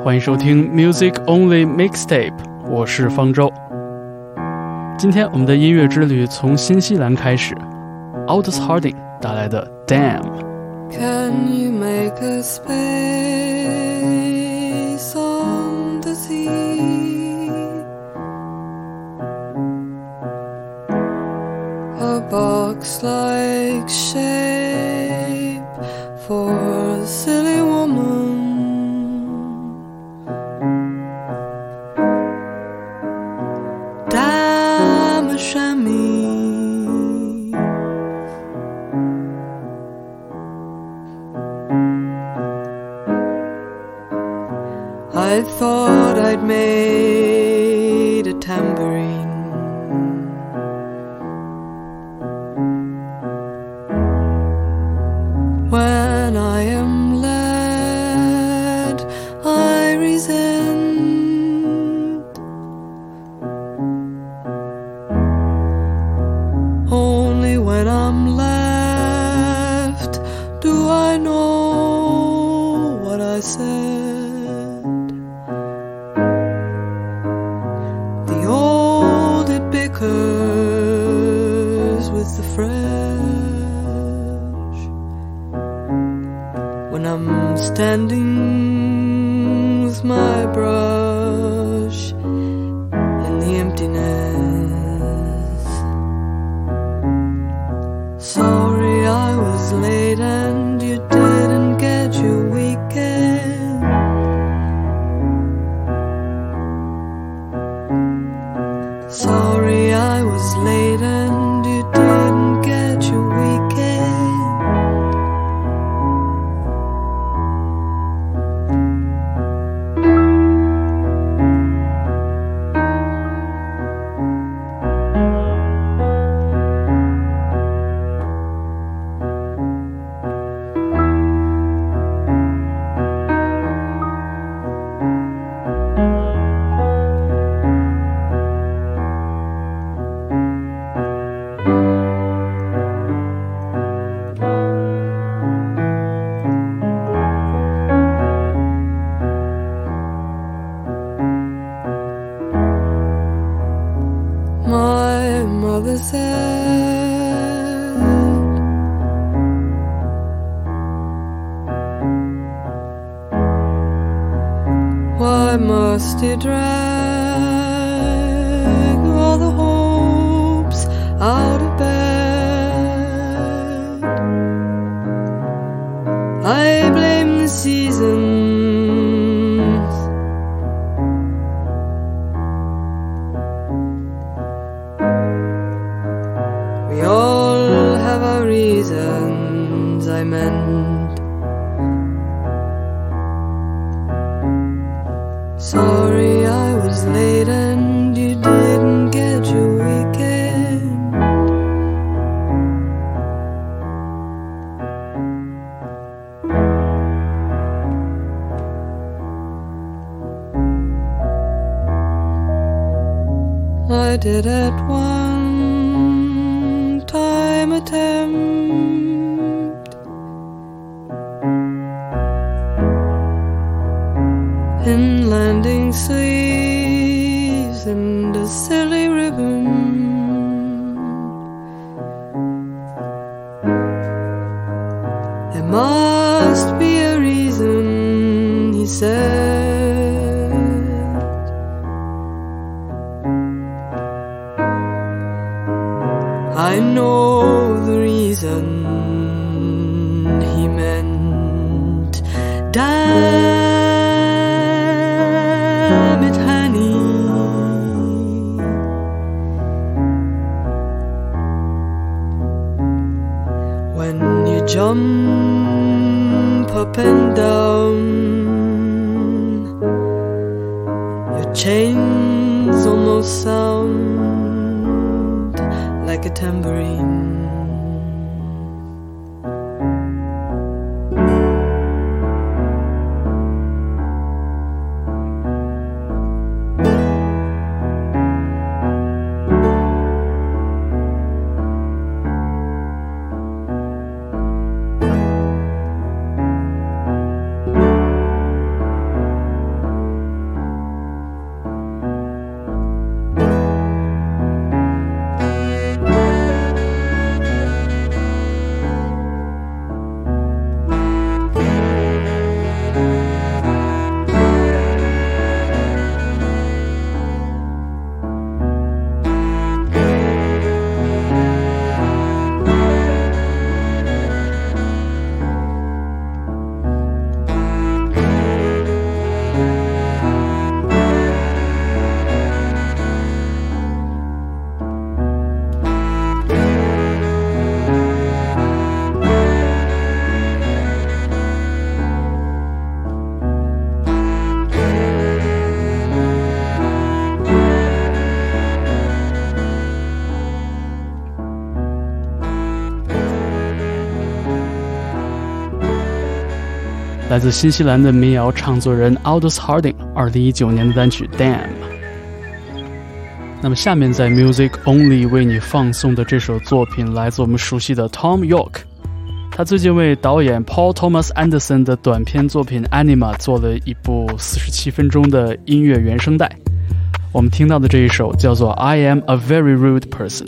欢迎收听 Music Only Mixtape，我是方舟。今天我们的音乐之旅从新西兰开始，Aldous Harding 带来的 Damn。Can you make a space a box like shape for silly I thought standing my mother said. Why must you drag all the hopes out? 来自新西兰的民谣唱作人 Aldous Harding 二零一九年的单曲 Damn。那么下面在 Music Only 为你放送的这首作品来自我们熟悉的 Tom York，他最近为导演 Paul Thomas Anderson 的短片作品 Anima 做了一部四十七分钟的音乐原声带。我们听到的这一首叫做 I Am a Very Rude Person。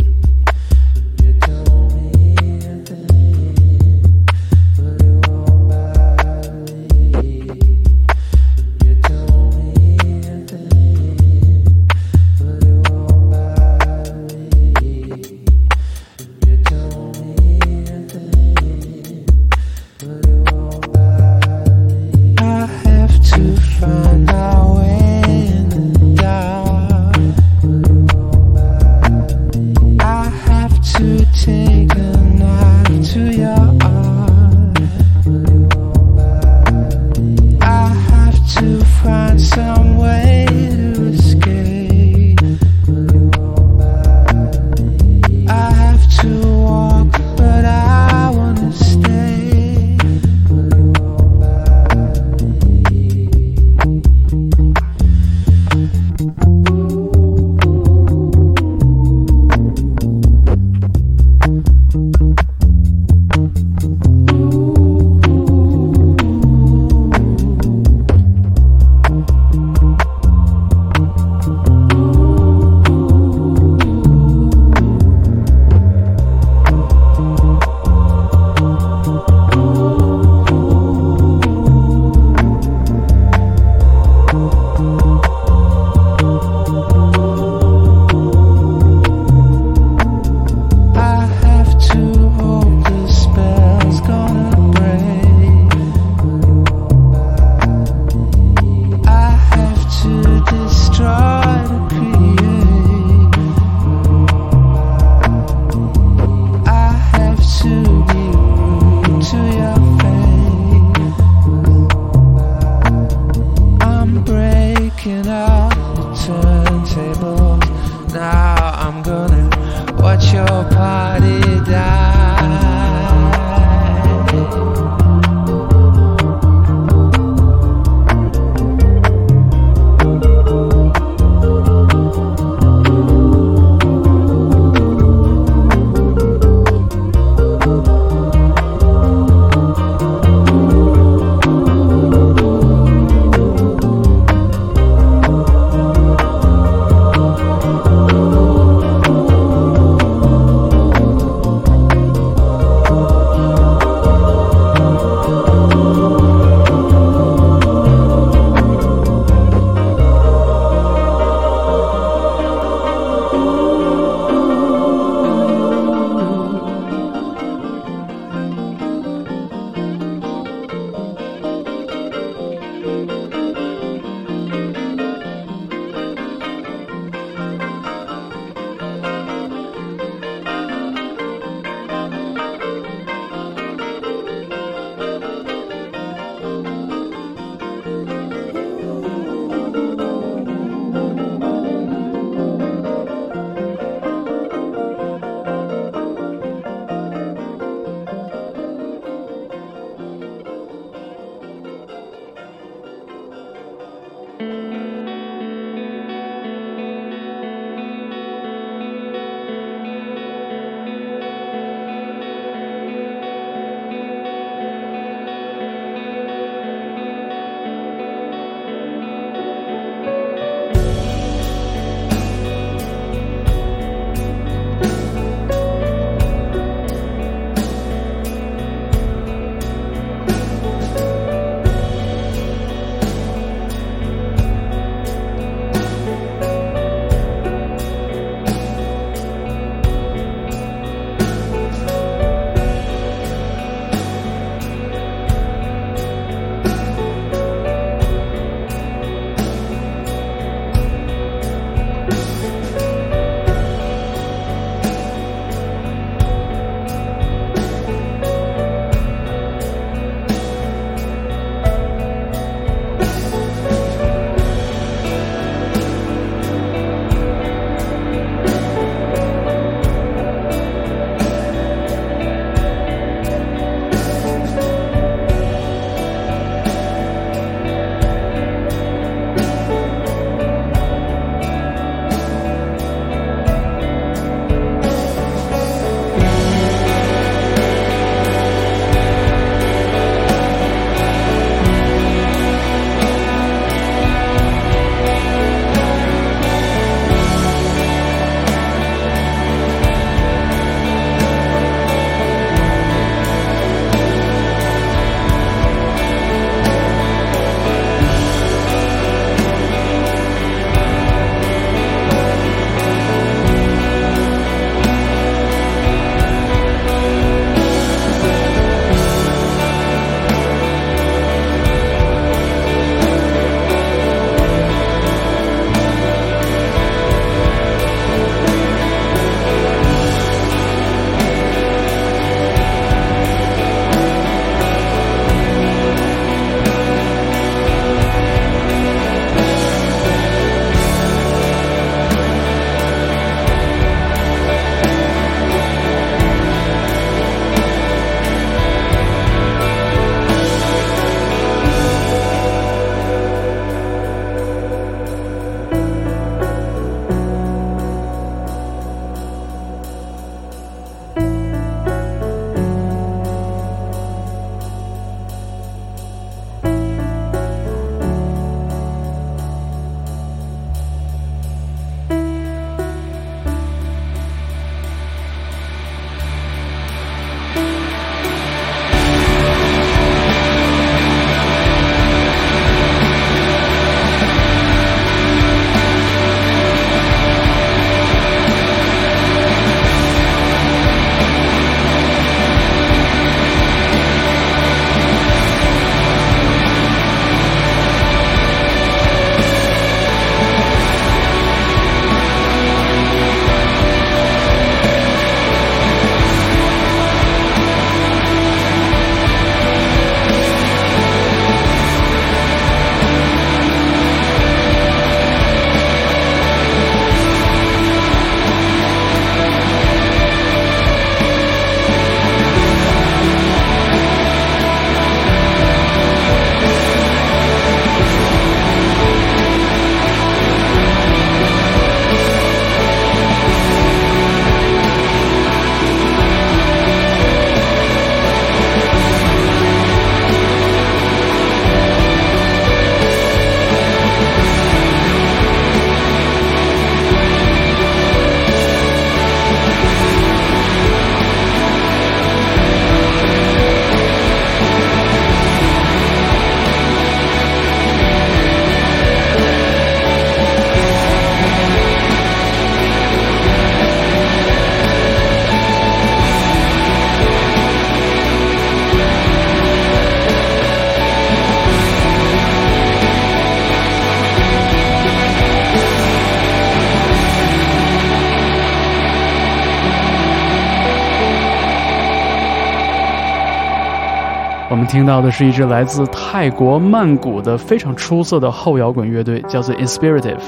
听到的是一支来自泰国曼谷的非常出色的后摇滚乐队，叫做 Inspirative。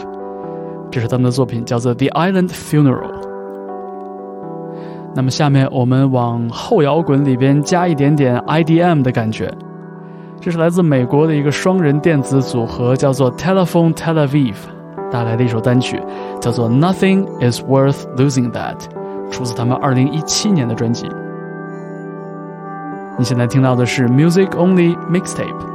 这是他们的作品，叫做 The Island Funeral。那么下面我们往后摇滚里边加一点点 IDM 的感觉。这是来自美国的一个双人电子组合，叫做 Telephone Tel Aviv 带来的一首单曲，叫做 Nothing Is Worth Losing That，出自他们2017年的专辑。你现在听到的是 Music Only Mixtape。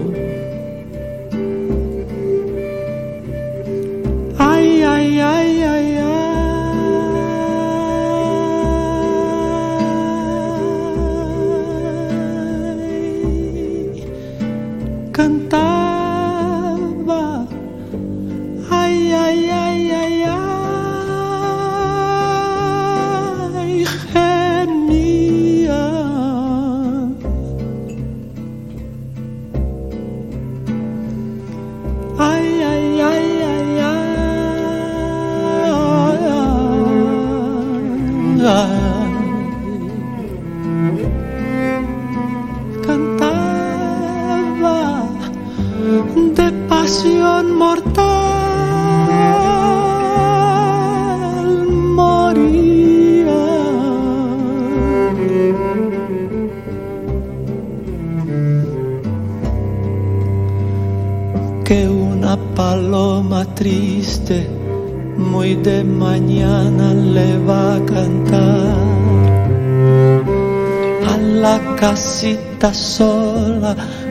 Mortal moría. Que una paloma triste muy de mañana le va a cantar a la casita sola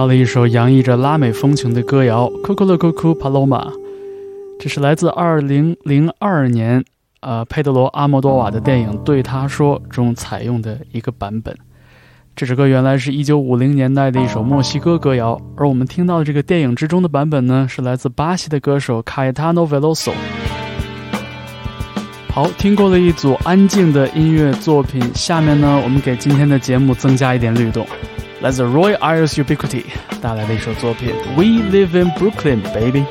到了一首洋溢着拉美风情的歌谣《Cuckoo Cuckoo Paloma》，这是来自2002年，呃，佩德罗·阿莫多瓦的电影《对他说》中采用的一个版本。这首歌原来是一九五零年代的一首墨西哥歌谣，而我们听到的这个电影之中的版本呢，是来自巴西的歌手 Caetano Veloso。好，听过了一组安静的音乐作品，下面呢，我们给今天的节目增加一点律动。来自 Roy Ayers Ubiquity 带来的一首作品《We Live in Brooklyn, Baby》。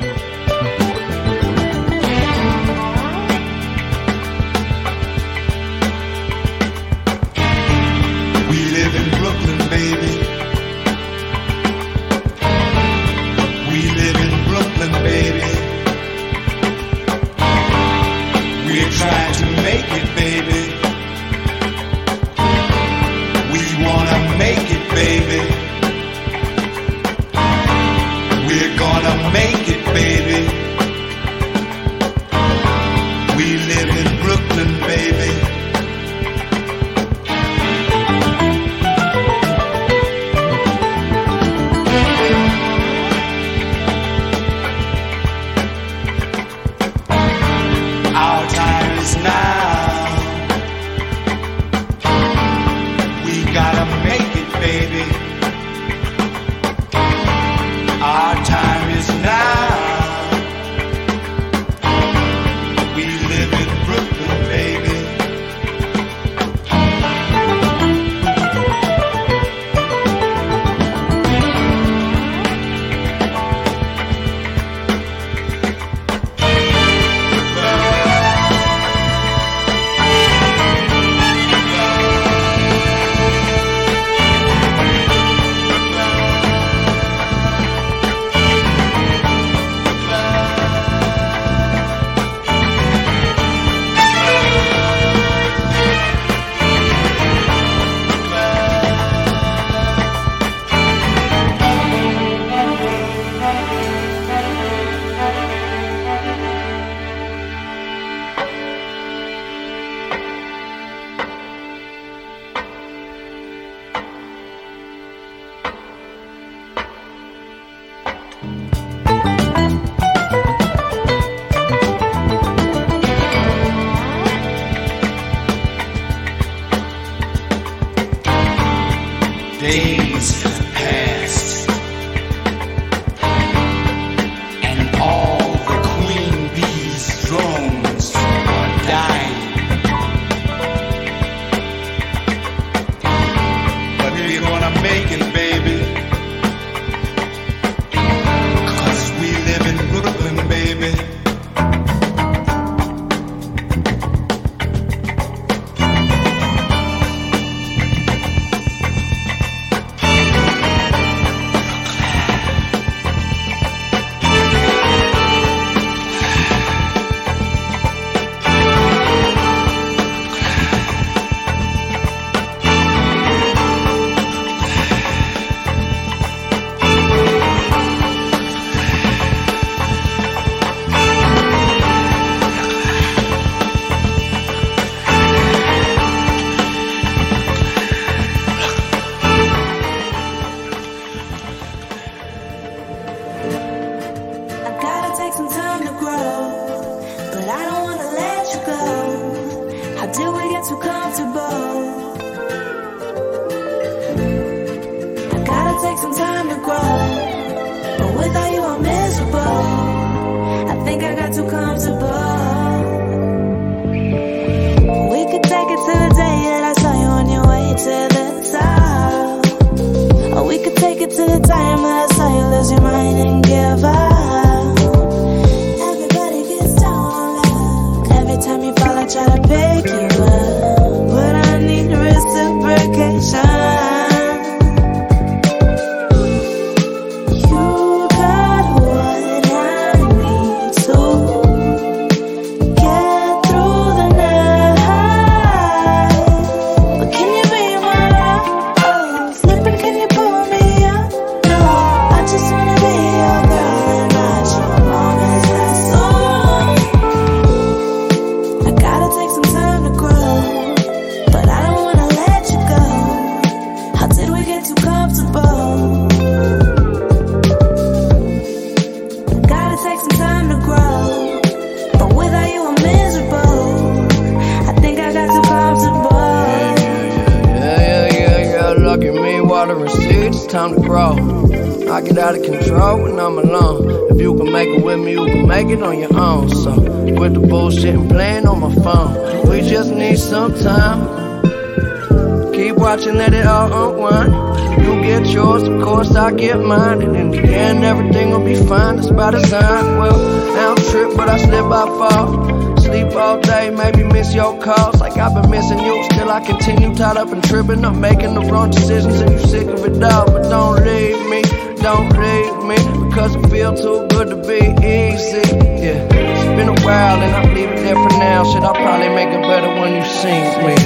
calls like I've been missing you. Still, I continue tied up and tripping up, making the wrong decisions, and you sick of it all. But don't leave me, don't leave me, because it feel too good to be easy. Yeah, it's been a while and I'm leaving there for now. Shit, I'll probably make it better when you sing me.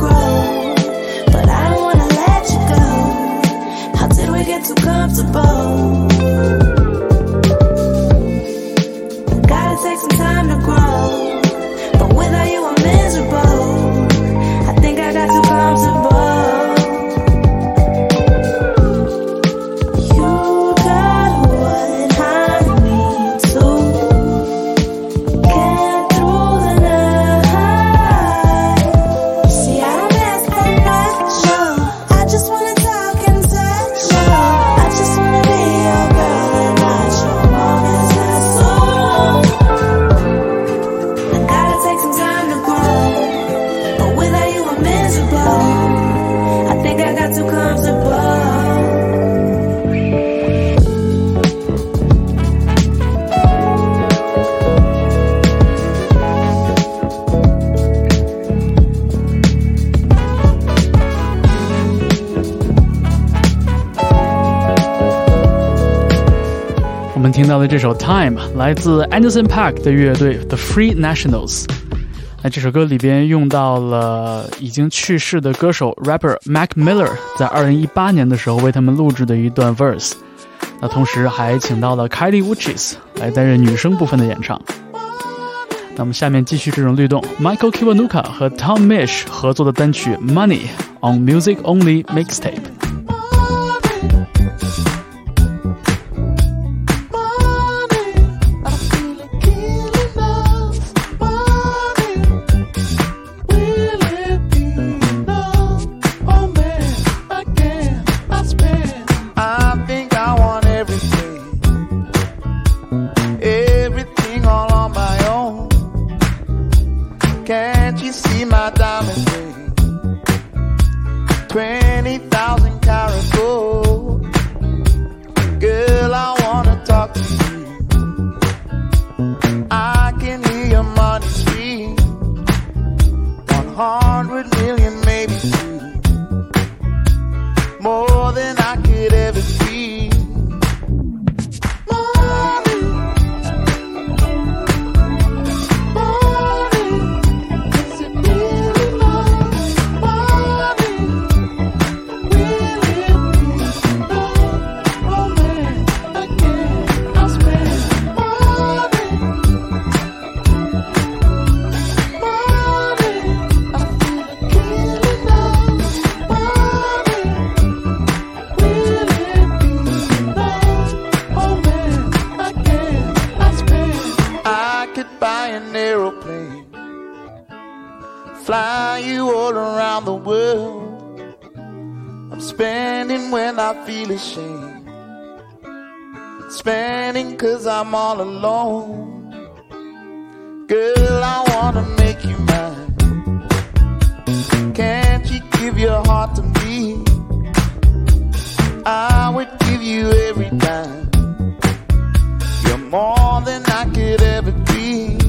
Grow, but I don't wanna let you go. How did we get too comfortable? 到的这首《Time》来自 Anderson Park 的乐队 The Free Nationals。那这首歌里边用到了已经去世的歌手 rapper Mac Miller 在二零一八年的时候为他们录制的一段 verse。那同时还请到了 Kylie Uchis 来担任女声部分的演唱。那么下面继续这种律动，Michael Kiwanuka 和 Tom Misch 合作的单曲《Money》on Music Only Mixtape。wishing cause I'm all alone. Girl, I wanna make you mine. Can't you give your heart to me? I would give you every dime. You're more than I could ever be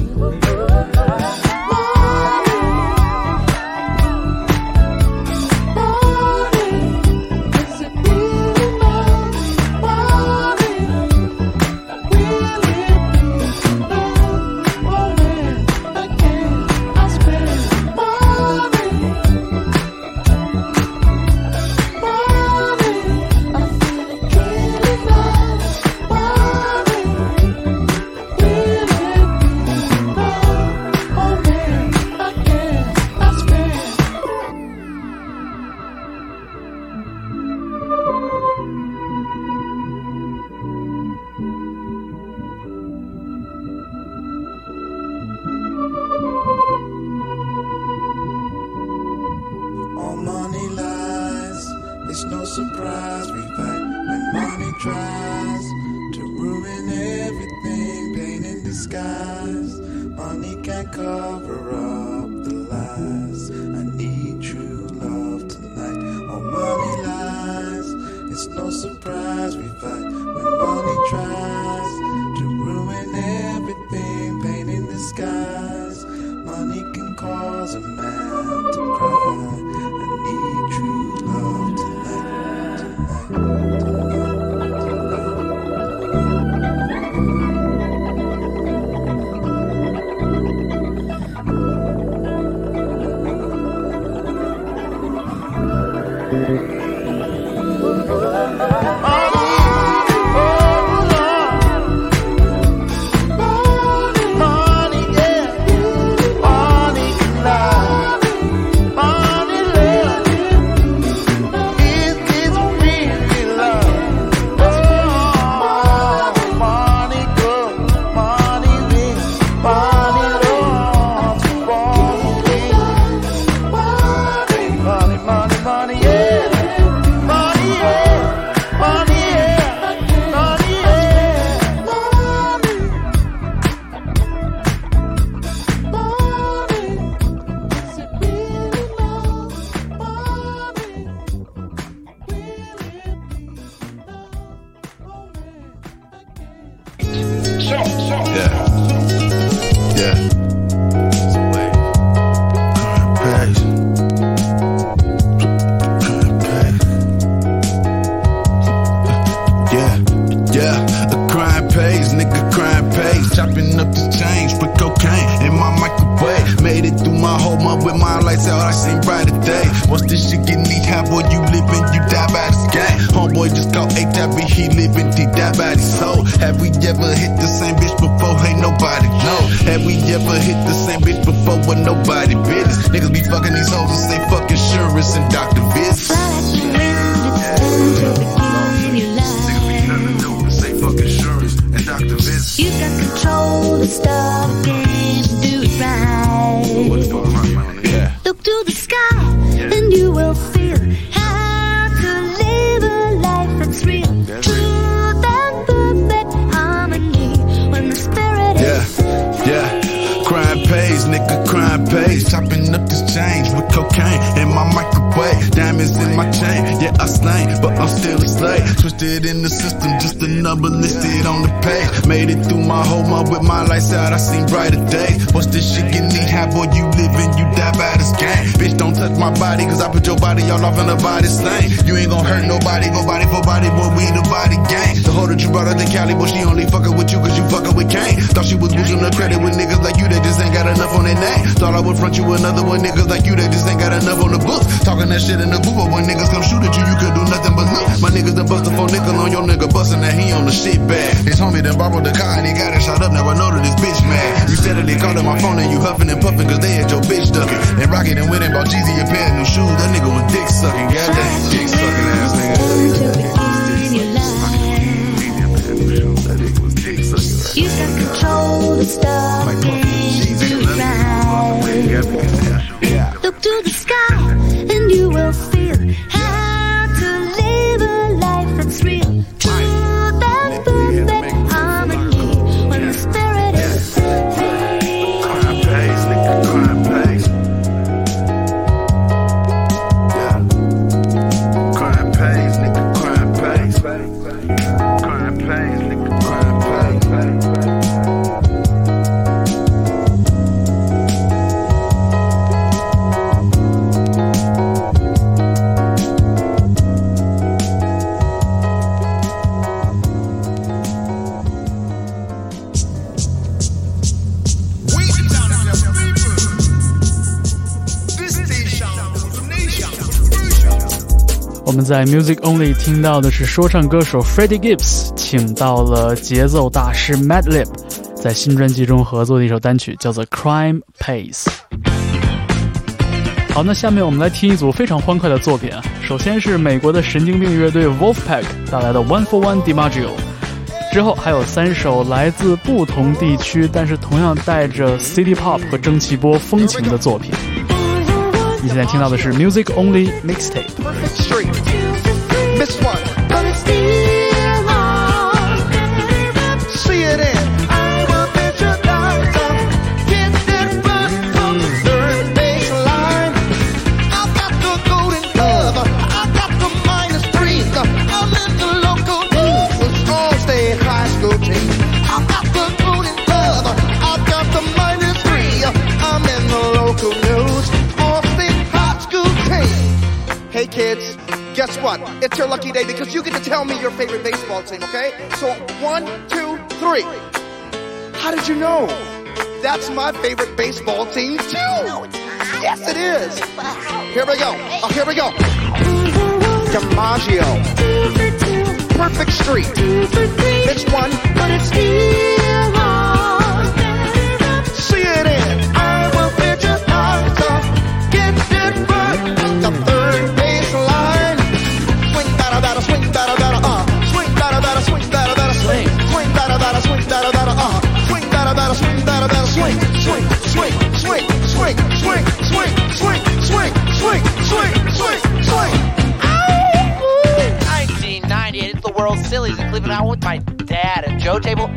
books. Talking that shit in the booth, but when niggas come shoot at you, you could do nothing but look. My niggas done bust a four nickel on your nigga, bustin' that he on the shit bag. His homie done borrowed the car and he got it shot up, now I know that this bitch mad. You said that they called my phone and you huffing and puffing cause they had your bitch ducking. And Rocket and and bought Jeezy a pair of new shoes, that nigga was dick sucking, goddamn dick sucking ass nigga. That nigga was dick sucking. You got control to stop Like fucking Jeezy, 在 Music Only 听到的是说唱歌手 Freddie Gibbs 请到了节奏大师 Madlib，在新专辑中合作的一首单曲叫做《Crime Pays》。好，那下面我们来听一组非常欢快的作品啊。首先是美国的神经病乐队 Wolfpack 带来的 One for One DiMaggio，之后还有三首来自不同地区，但是同样带着 City Pop 和蒸汽波风情的作品。你现在听到的是 Music Only Mixtape。 What? It's your lucky day because you get to tell me your favorite baseball team, okay? So one, two, three. How did you know? That's my favorite baseball team too. Yes, it is. Here we go. Oh, here we go. DiMaggio. Perfect Street. It's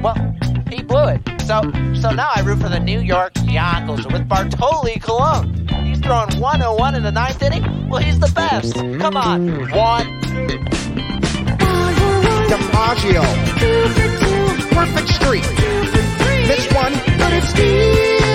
Well, he blew it. So, so now I root for the New York Yankees with Bartolo Colon. He's throwing 101 in the ninth inning. Well, he's the best. Come on, one. DiMaggio. Perfect Street. Miss one. But it's still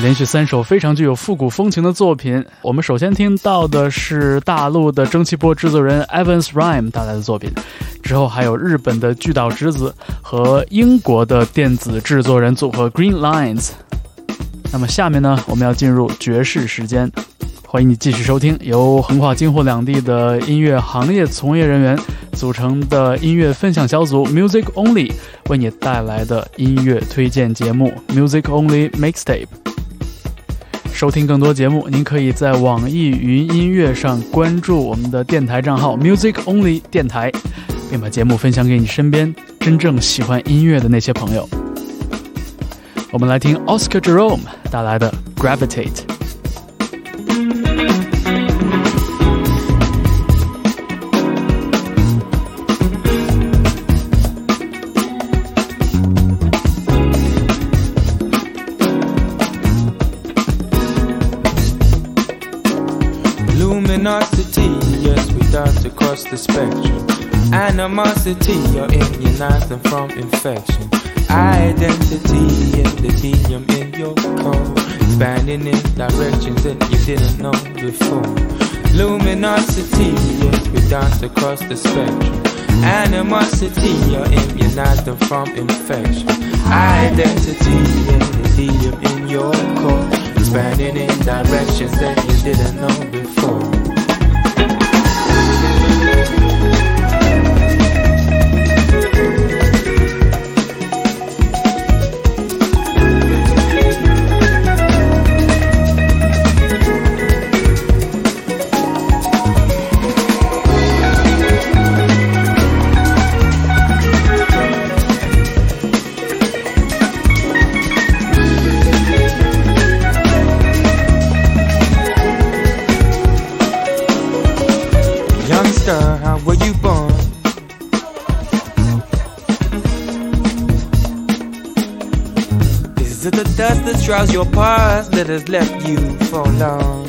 连续三首非常具有复古风情的作品。我们首先听到的是大陆的蒸汽波制作人 Evans Rhyme 带来的作品，之后还有日本的巨岛之子和英国的电子制作人组合 Green Lines。那么下面呢，我们要进入爵士时间，欢迎你继续收听由横跨京沪两地的音乐行业从业人员组成的音乐分享小组 Music Only 为你带来的音乐推荐节目 Music Only Mixtape。收听更多节目，您可以在网易云音乐上关注我们的电台账号 Music Only 电台，并把节目分享给你身边真正喜欢音乐的那些朋友。我们来听 Oscar Jerome 带来的 Gravitate。The spectrum. Animosity, you're immunized from infection. Identity and the tedium in your code. Expanding in directions that you didn't know before. Luminosity, yes, we dance across the spectrum. Animosity, you're immunized from infection. Identity and the tedium in your core. Expanding in directions that you didn't know before. That shrouds your past that has left you forlorn?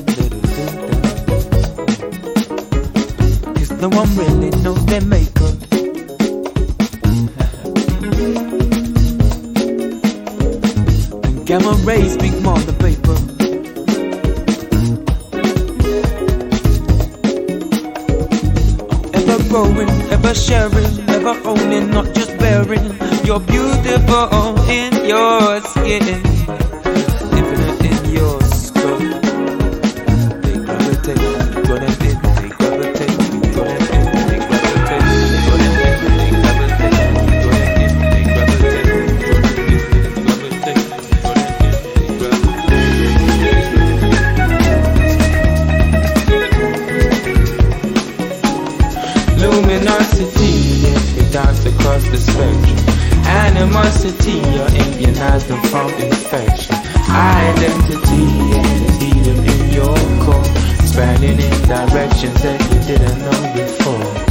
Cause no one really knows their makeup. And gamma rays speak more than paper. Ever growing, ever sharing, ever owning, not just bearing. You're beautiful in your skin, the spectrum. Animosity, you're immunized them from infection. Identity, and the helium in your core. Expanding in directions that you didn't know before.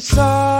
Song.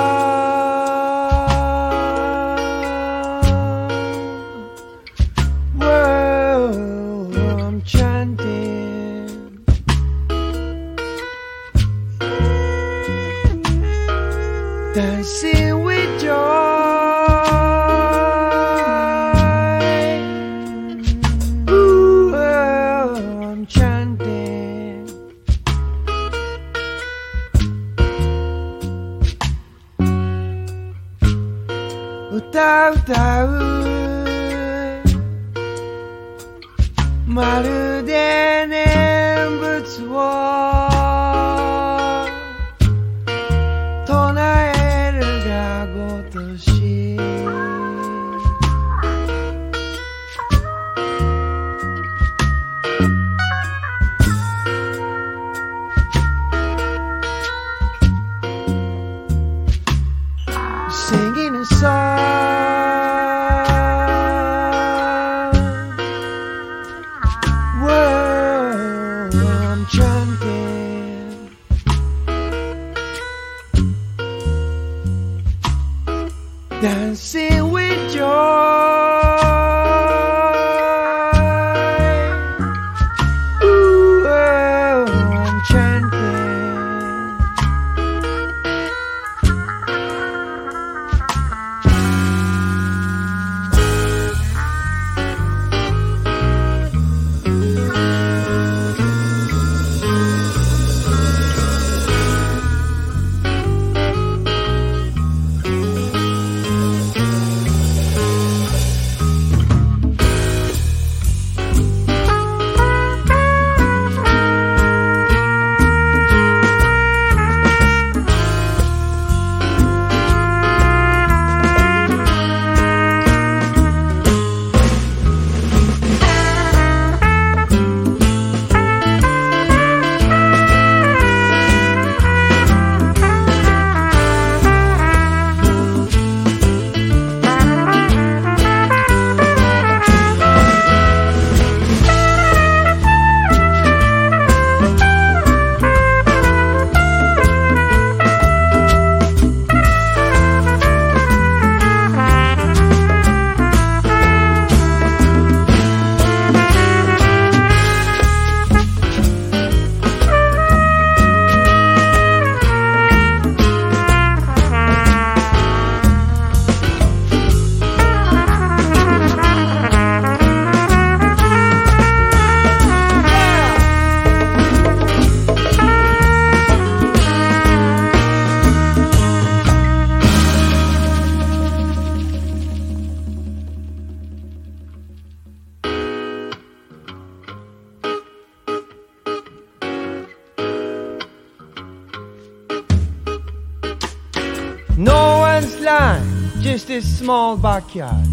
A small backyard.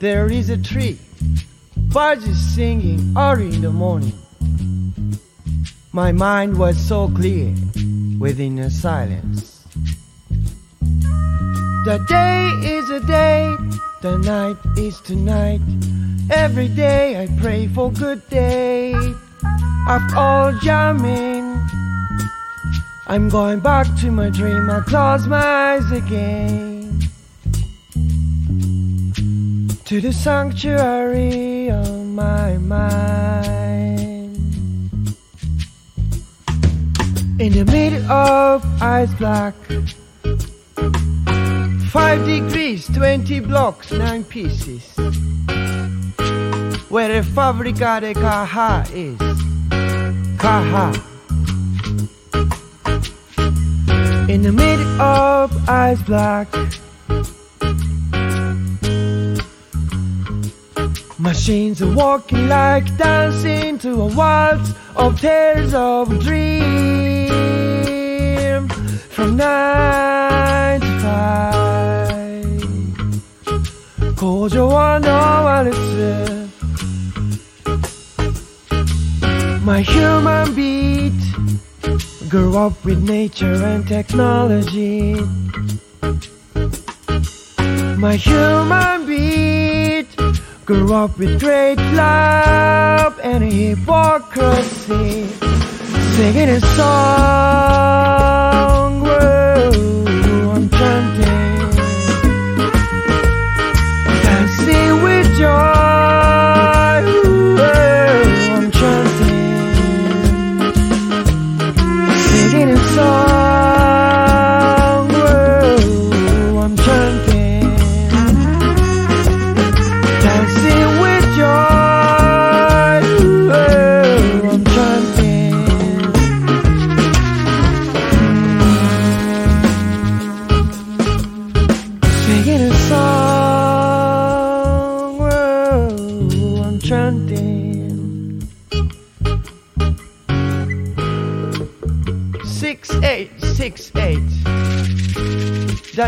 There is a tree, birds is singing early in the morning. My mind was so clear within the silence. The day is a day, the night is tonight. Every day I pray for good day. After all jamming, I'm going back to my dream. I close my eyes again to the sanctuary of my mind. In the middle of ice black, five degrees, twenty blocks, nine pieces. Where the Fabrica de Caja is, Caja. in the middle of ice black. Chains are walking like dancing to a waltz of tales of dream from nine to five. 고조와 너와 listen. My human beat grew up with nature and technology. My human beat grew up with great love and hypocrisy. Singing a song, whoa, I'm chanting,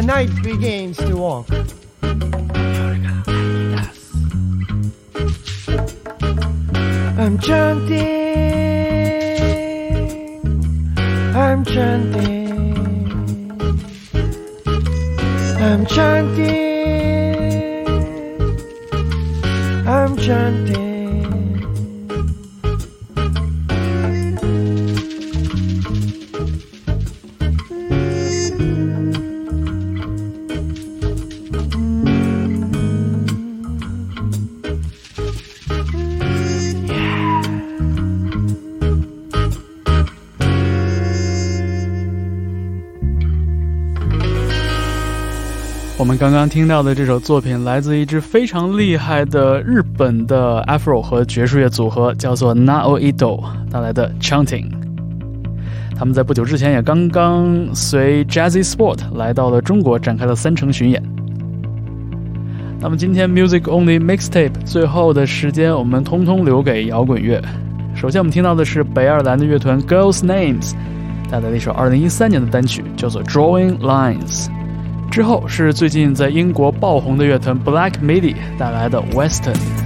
night begins to walk. I'm chanting. 刚刚听到的这首作品来自一支非常厉害的日本的 Afro 和爵士乐组合，叫做 Nao Ido 带来的 Chanting。他们在不久之前也刚刚随 Jazzy Sport 来到了中国，展开了三城巡演。那么今天 Music Only Mixtape 最后的时间，我们通通留给摇滚乐。首先我们听到的是北爱尔兰的乐团 Girls Names 带来的一首2013年的单曲，叫做 Drawing Lines。之后是最近在英国爆红的乐团 Black Midi 带来的 Western。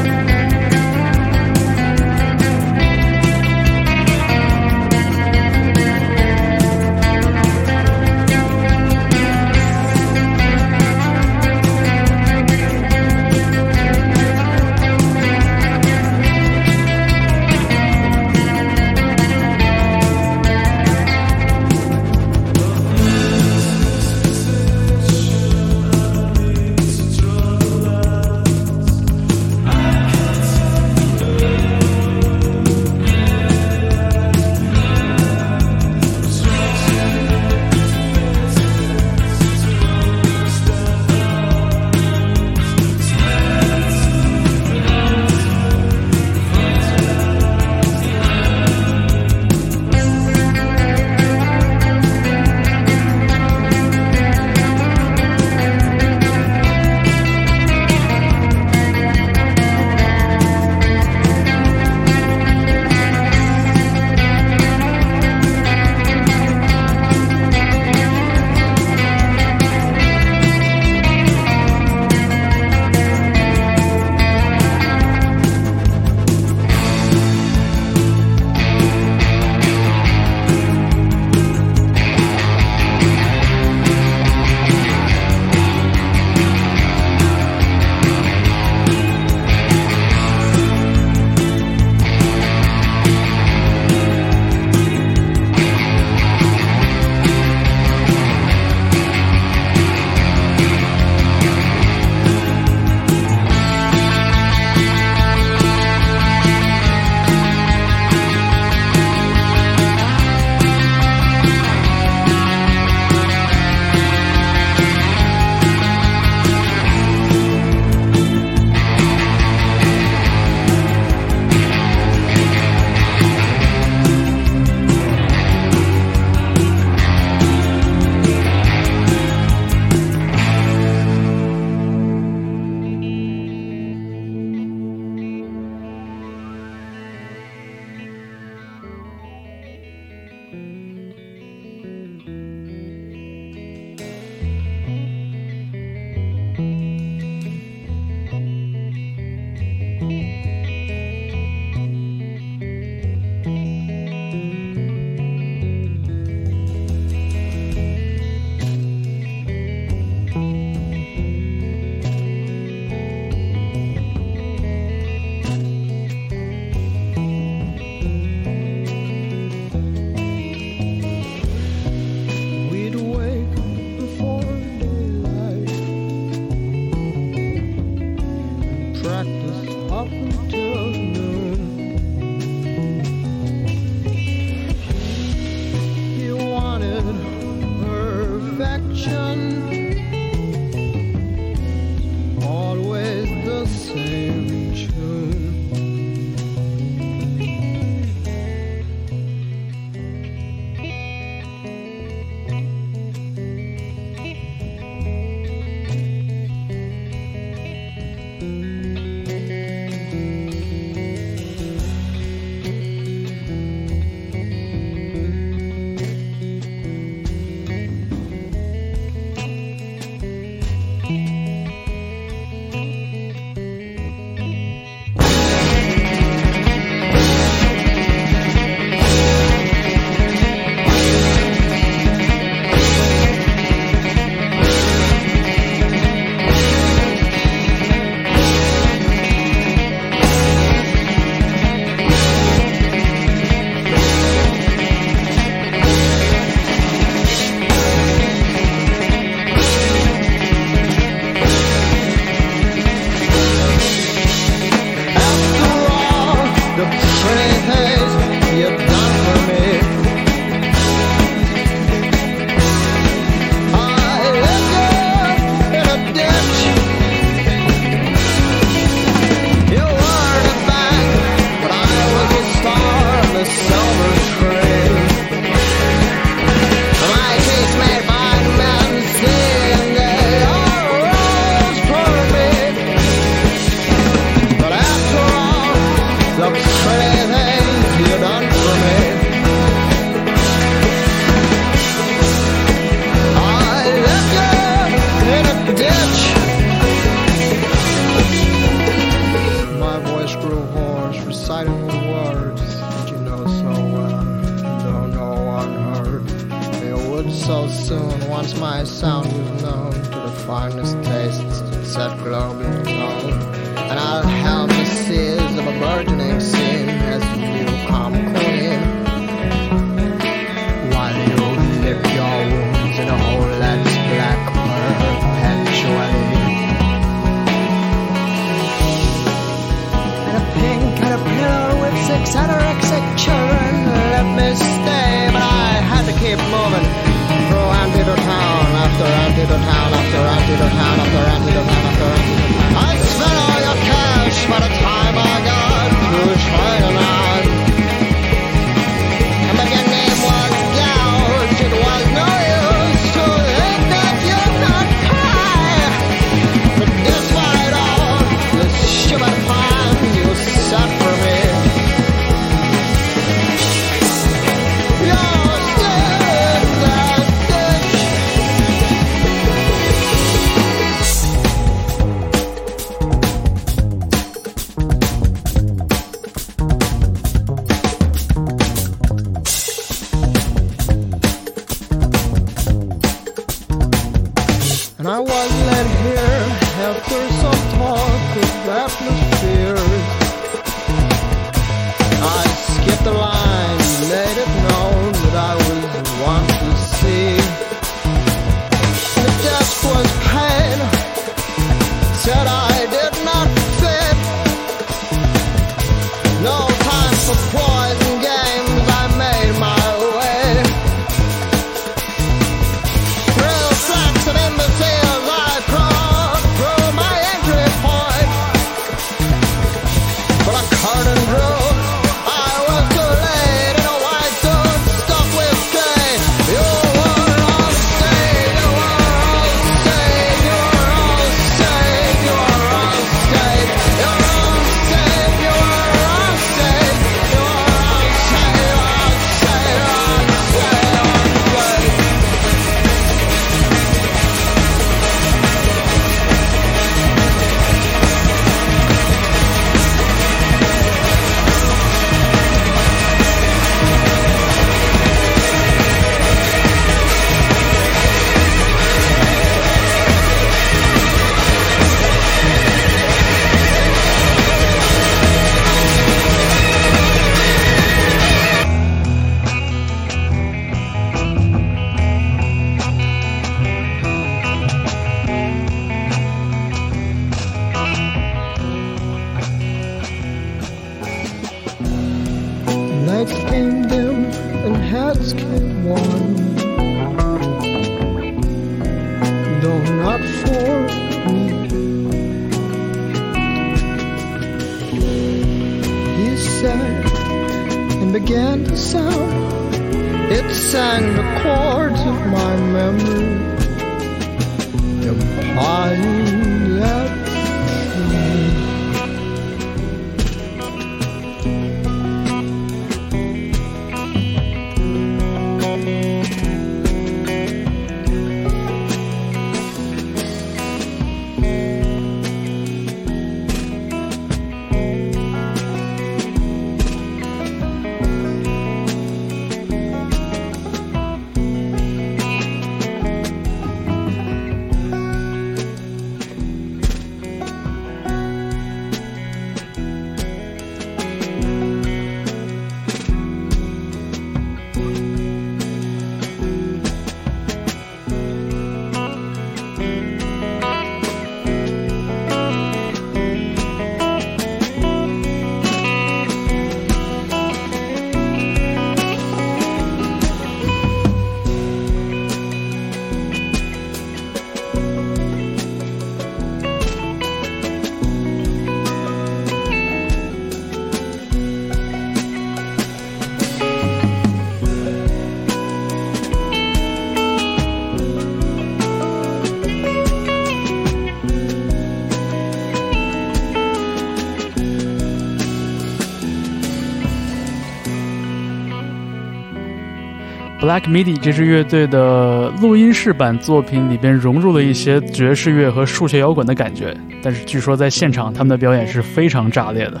Black Midi 这支乐队的录音室版作品里边融入了一些爵士乐和数学摇滚的感觉，但是据说在现场他们的表演是非常炸裂的，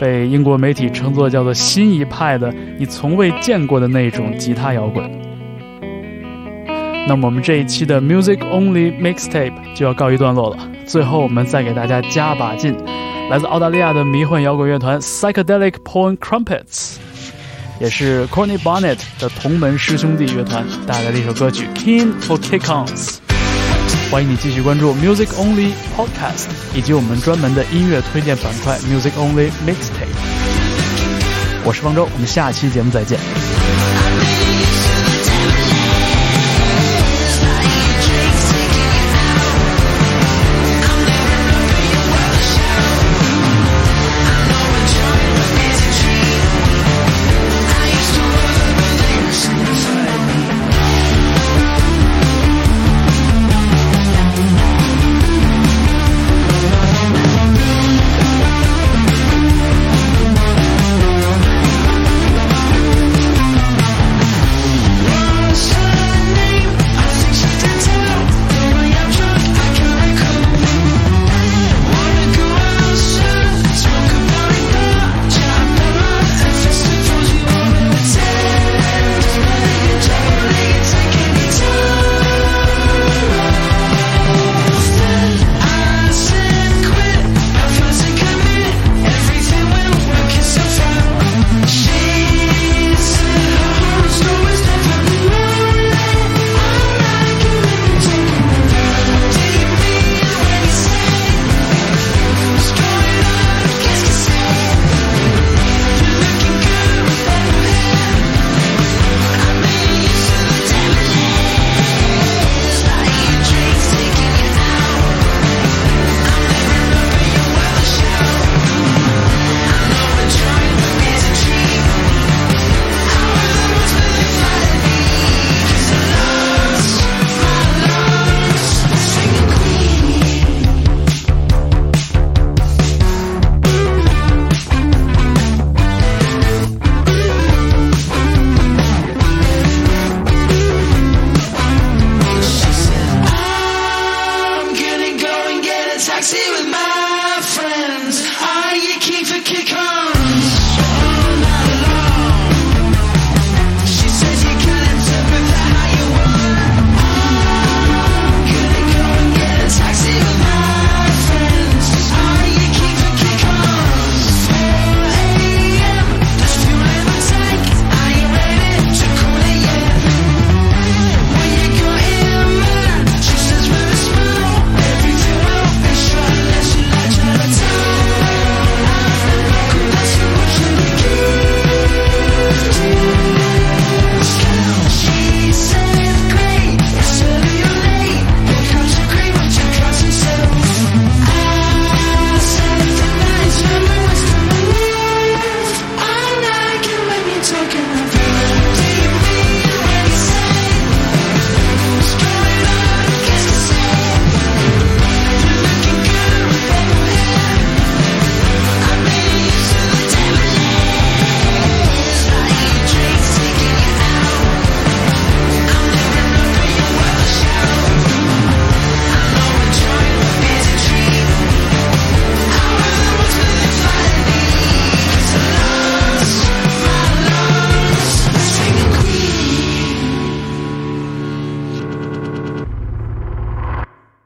被英国媒体称作叫做新一派的你从未见过的那种吉他摇滚。那么我们这一期的 Music Only Mixtape 就要告一段落了，最后我们再给大家加把劲，来自澳大利亚的迷幻摇滚乐团 Psychedelic Porn Crumpets。也是 Corny Bonnet 的同门师兄弟乐团带来的一首歌曲《Keen for Kick-Ons》。欢迎你继续关注 Music Only Podcast 以及我们专门的音乐推荐板块 Music Only Mixtape。我是方舟，我们下期节目再见。